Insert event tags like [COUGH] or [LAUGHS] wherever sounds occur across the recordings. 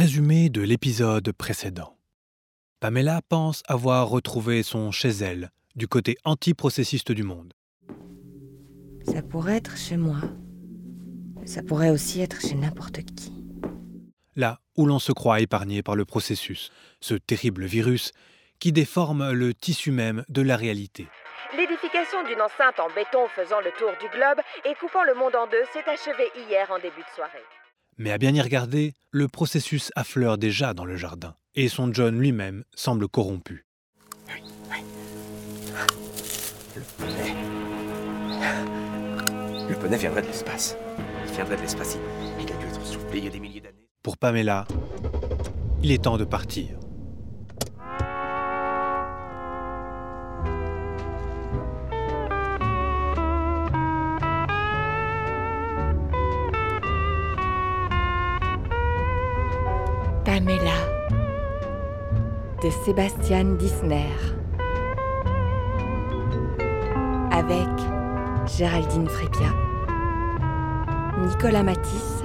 Résumé de l'épisode précédent. Pamela pense avoir retrouvé son chez elle, du côté antiprocessiste du monde. Ça pourrait être chez moi. Ça pourrait aussi être chez n'importe qui. Là où l'on se croit épargné par le processus, ce terrible virus qui déforme le tissu même de la réalité. L'édification d'une enceinte en béton faisant le tour du globe et coupant le monde en deux s'est achevée hier en début de soirée. Mais à bien y regarder, le processus affleure déjà dans le jardin, et son John lui-même semble corrompu. Le poney. Le poney viendrait de l'espace. Il viendrait de l'espace. Il il a dû être soufflé il y a des milliers d'années. Pour Pamela, il est temps de partir. Sébastien Disner avec Géraldine Frépia, Nicolas Matisse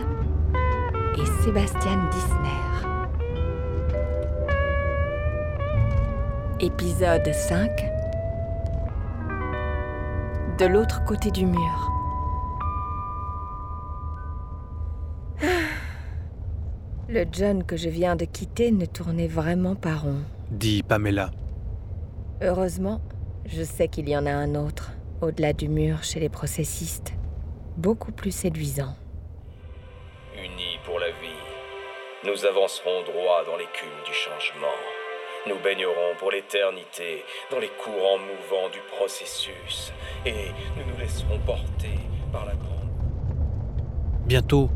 et Sébastien Disner. Épisode 5 De l'autre côté du mur. Le John que je viens de quitter ne tournait vraiment pas rond. Dit Pamela. Heureusement, je sais qu'il y en a un autre, au-delà du mur chez les processistes, beaucoup plus séduisant. Unis pour la vie, nous avancerons droit dans l'écume du changement. Nous baignerons pour l'éternité dans les courants mouvants du processus et nous nous laisserons porter par la grande. Bientôt,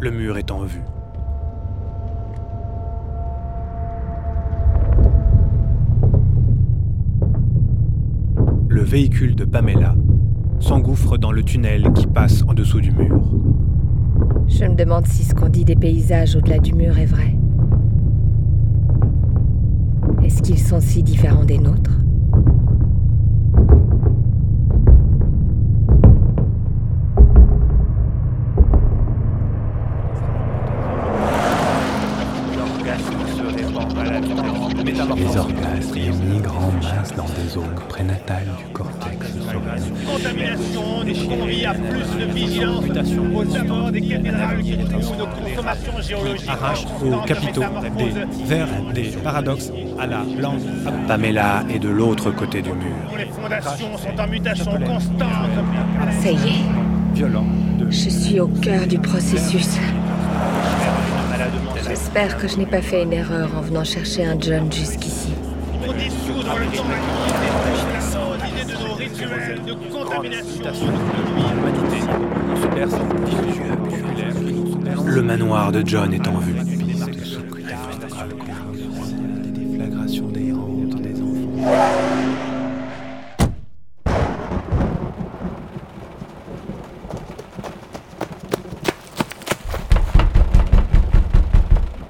le mur est en vue. Le véhicule de Pamela s'engouffre dans le tunnel qui passe en dessous du mur. Je me demande si ce qu'on dit des paysages au-delà du mur est vrai. Est-ce qu'ils sont si différents des nôtres? Consommations géologiques. Arrache aux capitaux des vers des paradoxes à la langue. Pamela est de l'autre côté du mur. Les fondations sont en mutation constante. Ça y est, Violent de je suis au cœur du processus. J'espère que je n'ai pas fait une erreur en venant chercher un John jusqu'ici. Pour dissoudre le temps de l'idée de nos rituels de contamination. Le manoir de John est en vue.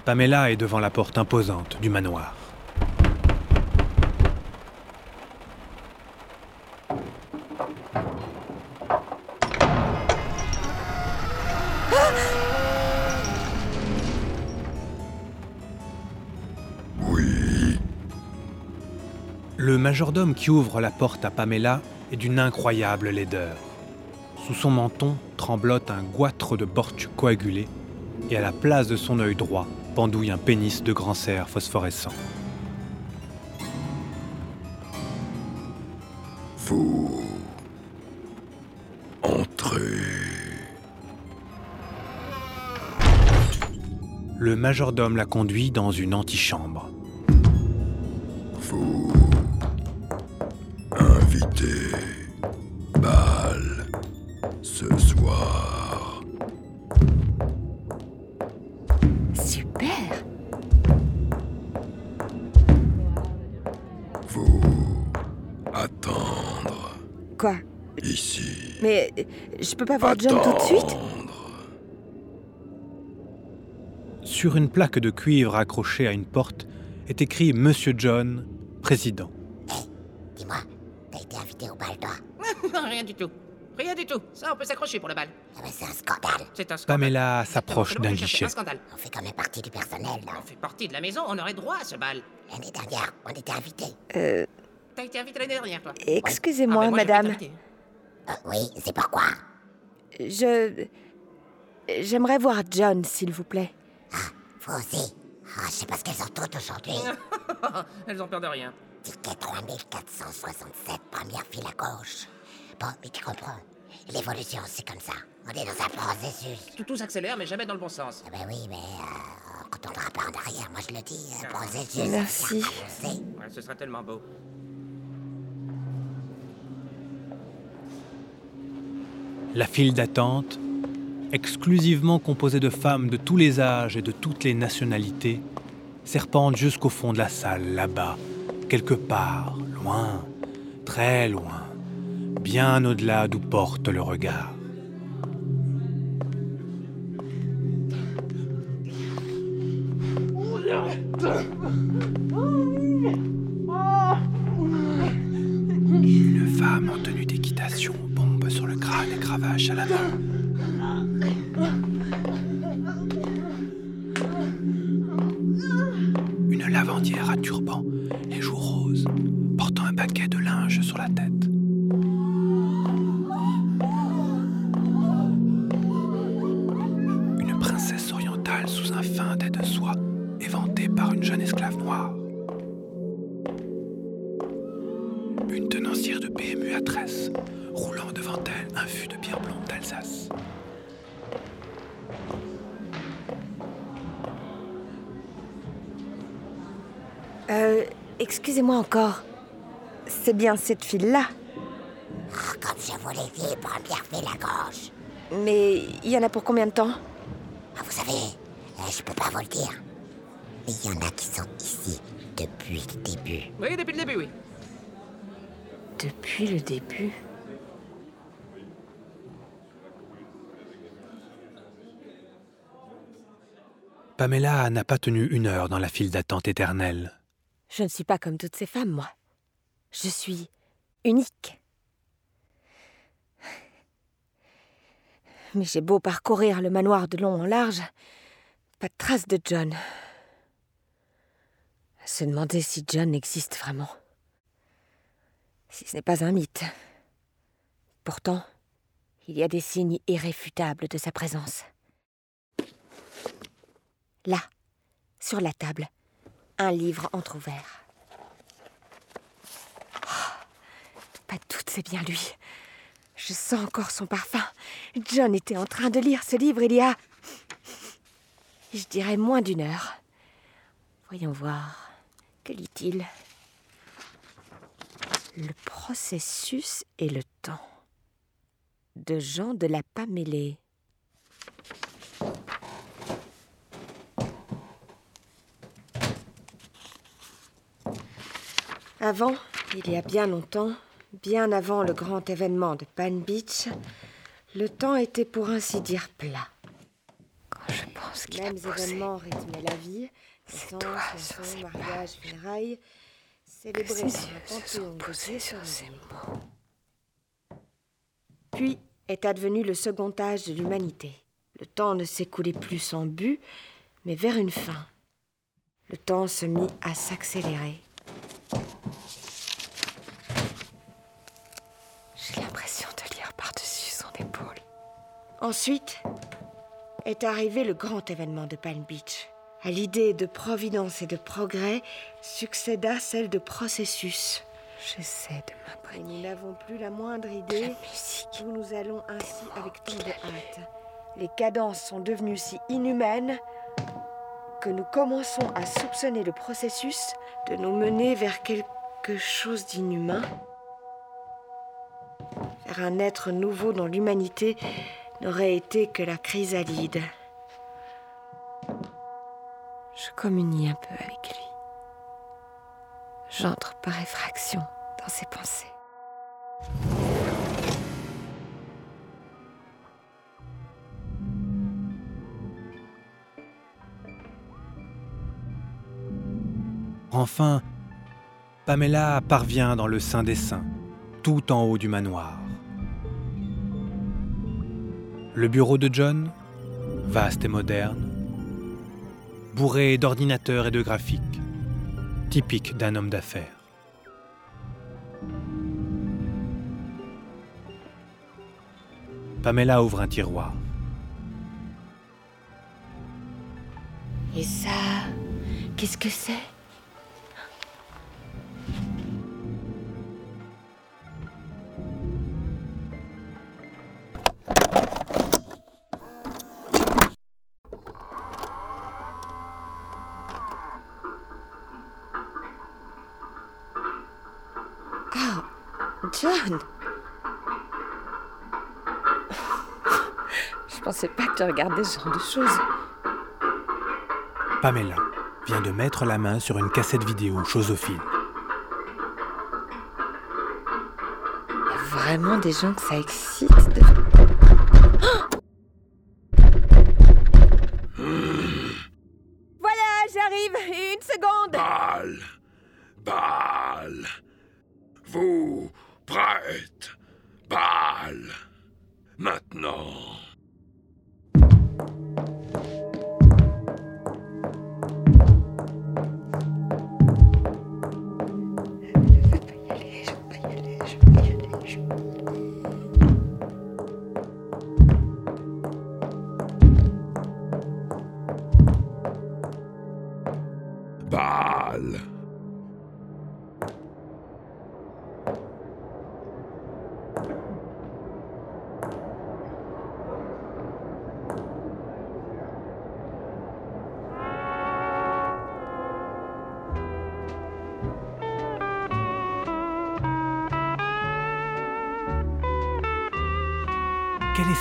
Pamela est devant la porte imposante du manoir. Majordome qui ouvre la porte à Pamela est d'une incroyable laideur. Sous son menton tremblote un goitre de bortu coagulé et à la place de son œil droit pendouille un pénis de grand cerf phosphorescent. Vous entrez. Le majordome la conduit dans une antichambre. Vous invitez bal ce soir. Super Vous attendre Quoi? Ici. Mais je peux pas voir John tout de suite? Attendre. Sur une plaque de cuivre accrochée à une porte est écrit Monsieur John, président. Rien du tout. Rien du tout. Ça, on peut s'accrocher pour le bal. Ah bah, c'est un scandale. C'est un scandale. Pamela s'approche d'un guichet. Un scandale. On fait quand même partie du personnel, non On fait partie de la maison, on aurait droit à ce bal. L'année dernière, on était invités. Euh, T'as été invité l'année dernière, toi excusez-moi, Ah, pas madame. Euh, oui, c'est pourquoi Je. J'aimerais voir John, s'il vous plaît. Vous aussi Ah, je sais pas ce qu'elles ont toutes aujourd'hui. [LAUGHS] Elles ont peur de rien. Ticket 3467, première file à gauche. Mais tu comprends. L'évolution, c'est comme ça. On est dans un processus. Tout, tout s'accélère, mais jamais dans le bon sens. Ah ben oui, mais euh, on retournera pas en arrière, moi je le dis. Un processus. Merci. Ouais, ce serait tellement beau. La file d'attente, exclusivement composée de femmes de tous les âges et de toutes les nationalités, serpente jusqu'au fond de la salle, là-bas, quelque part, loin, très loin, bien au-delà d'où porte le regard. Une femme en tenue d'équitation, bombe sur le crâne et cravache à la main. Une lavandière à turban, les joues roses, portant un paquet de linge sur la tête. Tresse, roulant devant elle un fût de bière blonde d'Alsace. Euh, excusez-moi encore. C'est bien cette file-là. Ah, comme je vous l'ai dit, première file à gauche. Mais il y en a pour combien de temps? Ah, vous savez, euh, je peux pas vous le dire. Mais il y en a qui sont ici depuis le début. Oui, depuis le début, oui. Depuis le début. Pamela n'a pas tenu une heure dans la file d'attente éternelle. Je ne suis pas comme toutes ces femmes, moi. Je suis unique. Mais j'ai beau parcourir le manoir de long en large, pas de trace de John. À se demander si John existe vraiment. Si ce n'est pas un mythe. Pourtant, il y a des signes irréfutables de sa présence. Là, sur la table, un livre entr'ouvert. Oh, pas de c'est bien lui. Je sens encore son parfum. John était en train de lire ce livre il y a... Je dirais moins d'une heure. Voyons voir. Que lit-il? Le processus et le temps. De Jean de la Pamélée. Avant, il y a bien longtemps, bien avant le grand événement de Pan Beach, le temps était pour ainsi dire plat. Quand je pense qu'il a Mêmes posé événements rythmaient la vie. sur pages, funérailles, que célébrés ses yeux se sont posés sur ces mots. Puis est advenu le second âge de l'humanité. Le temps ne s'écoulait plus sans but, mais vers une fin. Le temps se mit à s'accélérer. J'ai l'impression de lire par-dessus son épaule. Ensuite est arrivé le grand événement de Palm Beach. À l'idée de providence et de progrès succéda celle de processus. J'essaie de m'imprégner nous n'avons plus la moindre la idée musique. où nous allons ainsi avec tant de hâte. Les cadences sont devenues si inhumaines que nous commençons à soupçonner le processus de nous mener vers quelque chose d'inhumain, vers un être nouveau dont l'humanité n'aurait été que la chrysalide. Je communie un peu avec lui. J'entre par effraction dans ses pensées. Enfin, Pamela parvient dans le sein des saints, tout en haut du manoir. Le bureau de John, vaste et moderne, bourré d'ordinateurs et de graphiques, typique d'un homme d'affaires. Pamela ouvre un tiroir. Et ça, qu'est-ce que c'est? John. Je pensais pas que tu regardais ce genre de choses. Pamela vient de mettre la main sur une cassette vidéo chosophile. Il y a vraiment des gens que ça excite. De... Voilà, j'arrive. Une seconde. Bal. Bal. Vous prête Bal Maintenant.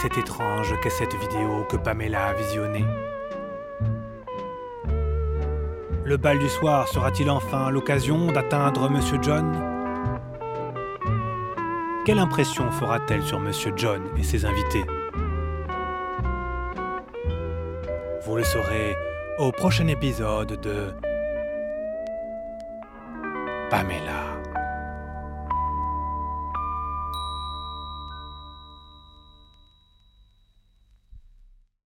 Cette étrange cassette vidéo que Pamela a visionnée. Le bal du soir sera-t-il enfin l'occasion d'atteindre Monsieur John? Quelle impression fera-t-elle sur Monsieur John et ses invités? Vous le saurez au prochain épisode de Pamela.